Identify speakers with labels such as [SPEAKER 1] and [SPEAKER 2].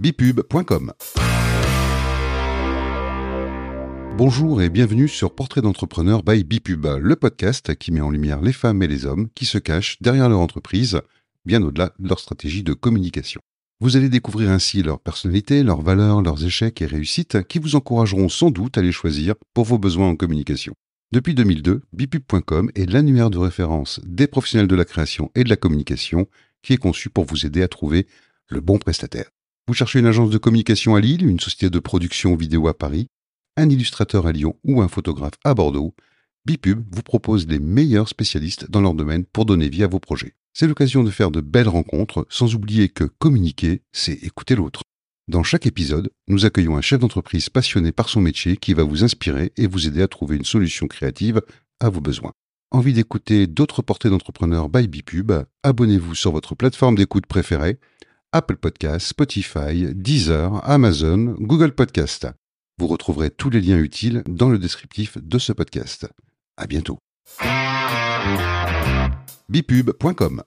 [SPEAKER 1] bipub.com. Bonjour et bienvenue sur Portrait d'entrepreneur by Bipub, le podcast qui met en lumière les femmes et les hommes qui se cachent derrière leur entreprise, bien au-delà de leur stratégie de communication. Vous allez découvrir ainsi leur personnalité, leurs valeurs, leurs échecs et réussites qui vous encourageront sans doute à les choisir pour vos besoins en communication. Depuis 2002, bipub.com est l'annuaire de référence des professionnels de la création et de la communication qui est conçu pour vous aider à trouver le bon prestataire. Vous cherchez une agence de communication à Lille, une société de production vidéo à Paris, un illustrateur à Lyon ou un photographe à Bordeaux, Bipub vous propose les meilleurs spécialistes dans leur domaine pour donner vie à vos projets. C'est l'occasion de faire de belles rencontres, sans oublier que communiquer, c'est écouter l'autre. Dans chaque épisode, nous accueillons un chef d'entreprise passionné par son métier qui va vous inspirer et vous aider à trouver une solution créative à vos besoins. Envie d'écouter d'autres portées d'entrepreneurs by Bipub? Abonnez-vous sur votre plateforme d'écoute préférée Apple Podcasts, Spotify, Deezer, Amazon, Google Podcast. Vous retrouverez tous les liens utiles dans le descriptif de ce podcast. À bientôt. bipub.com